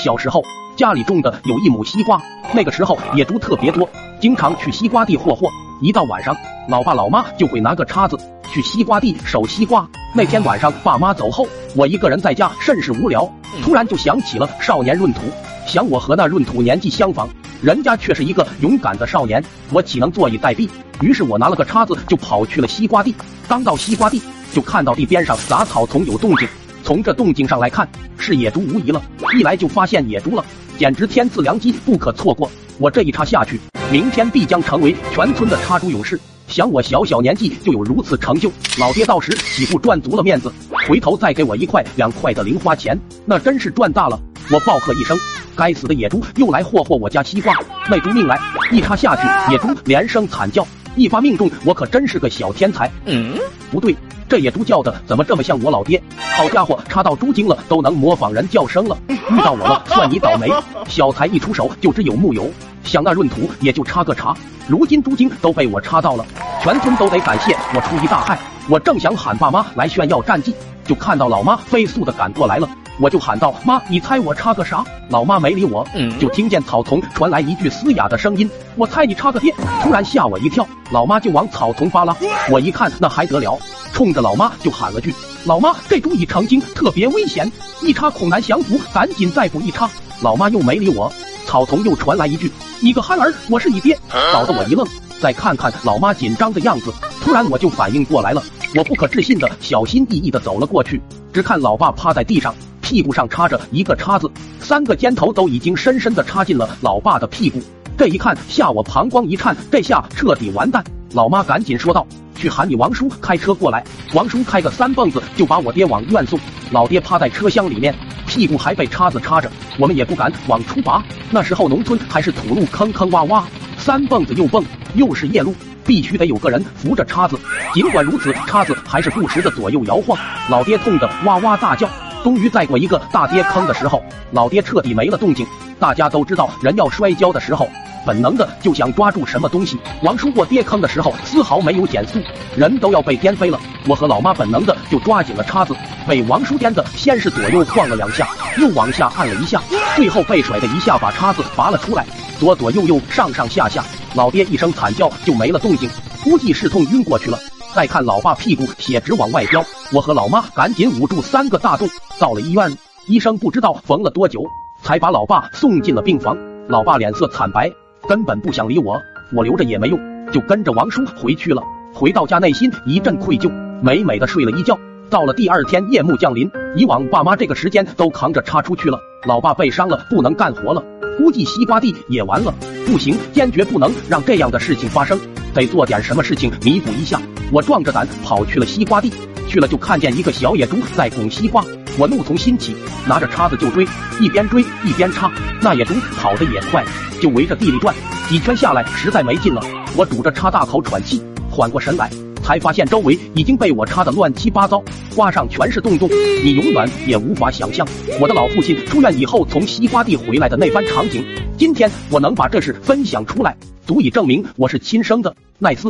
小时候家里种的有一亩西瓜，那个时候野猪特别多，经常去西瓜地霍霍。一到晚上，老爸老妈就会拿个叉子去西瓜地守西瓜。那天晚上爸妈走后，我一个人在家甚是无聊，突然就想起了少年闰土，想我和那闰土年纪相仿，人家却是一个勇敢的少年，我岂能坐以待毙？于是我拿了个叉子就跑去了西瓜地。刚到西瓜地，就看到地边上杂草丛有动静。从这动静上来看，是野猪无疑了。一来就发现野猪了，简直天赐良机，不可错过。我这一插下去，明天必将成为全村的插猪勇士。想我小小年纪就有如此成就，老爹到时岂不赚足了面子？回头再给我一块两块的零花钱，那真是赚大了。我暴喝一声：“该死的野猪又来霍霍我家西瓜！”那猪命来，一插下去，野猪连声惨叫，一发命中，我可真是个小天才。嗯，不对。这野猪叫的怎么这么像我老爹？好家伙，插到猪精了都能模仿人叫声了。遇到我了，算你倒霉。小财一出手就知有木有，想那闰土也就插个茬，如今猪精都被我插到了，全村都得感谢我出一大害。我正想喊爸妈来炫耀战绩，就看到老妈飞速的赶过来了。我就喊道：“妈，你猜我插个啥？”老妈没理我，就听见草丛传来一句嘶哑的声音：“我猜你插个爹。”突然吓我一跳，老妈就往草丛扒拉。我一看，那还得了，冲着老妈就喊了句：“老妈，这猪已成精，特别危险，一插恐难降服，赶紧再补一插。”老妈又没理我，草丛又传来一句：“你个憨儿，我是你爹。”搞得我一愣。再看看老妈紧张的样子，突然我就反应过来了，我不可置信的小心翼翼的走了过去，只看老爸趴在地上。屁股上插着一个叉子，三个尖头都已经深深的插进了老爸的屁股。这一看，吓我膀胱一颤，这下彻底完蛋。老妈赶紧说道：“去喊你王叔开车过来。”王叔开个三蹦子就把我爹往医院送。老爹趴在车厢里面，屁股还被叉子插着，我们也不敢往出拔。那时候农村还是土路，坑坑洼洼，三蹦子又蹦，又是夜路，必须得有个人扶着叉子。尽管如此，叉子还是不时的左右摇晃。老爹痛得哇哇大叫。终于在过一个大跌坑的时候，老爹彻底没了动静。大家都知道，人要摔跤的时候，本能的就想抓住什么东西。王叔过跌坑的时候，丝毫没有减速，人都要被颠飞了。我和老妈本能的就抓紧了叉子，被王叔颠的先是左右晃了两下，又往下按了一下，最后被甩的一下把叉子拔了出来，左左右右上上下下，老爹一声惨叫就没了动静，估计是痛晕过去了。再看老爸屁股血直往外飙，我和老妈赶紧捂住三个大洞。到了医院，医生不知道缝了多久，才把老爸送进了病房。老爸脸色惨白，根本不想理我，我留着也没用，就跟着王叔回去了。回到家，内心一阵愧疚，美美的睡了一觉。到了第二天，夜幕降临，以往爸妈这个时间都扛着叉出去了，老爸被伤了，不能干活了，估计西瓜地也完了。不行，坚决不能让这样的事情发生。得做点什么事情弥补一下。我壮着胆跑去了西瓜地，去了就看见一个小野猪在拱西瓜，我怒从心起，拿着叉子就追，一边追一边插。那野猪跑得也快，就围着地里转，几圈下来实在没劲了，我拄着叉大口喘气，缓过神来，才发现周围已经被我插得乱七八糟，花上全是洞洞，你永远也无法想象我的老父亲出院以后从西瓜地回来的那番场景。今天我能把这事分享出来。足以证明我是亲生的，奈斯。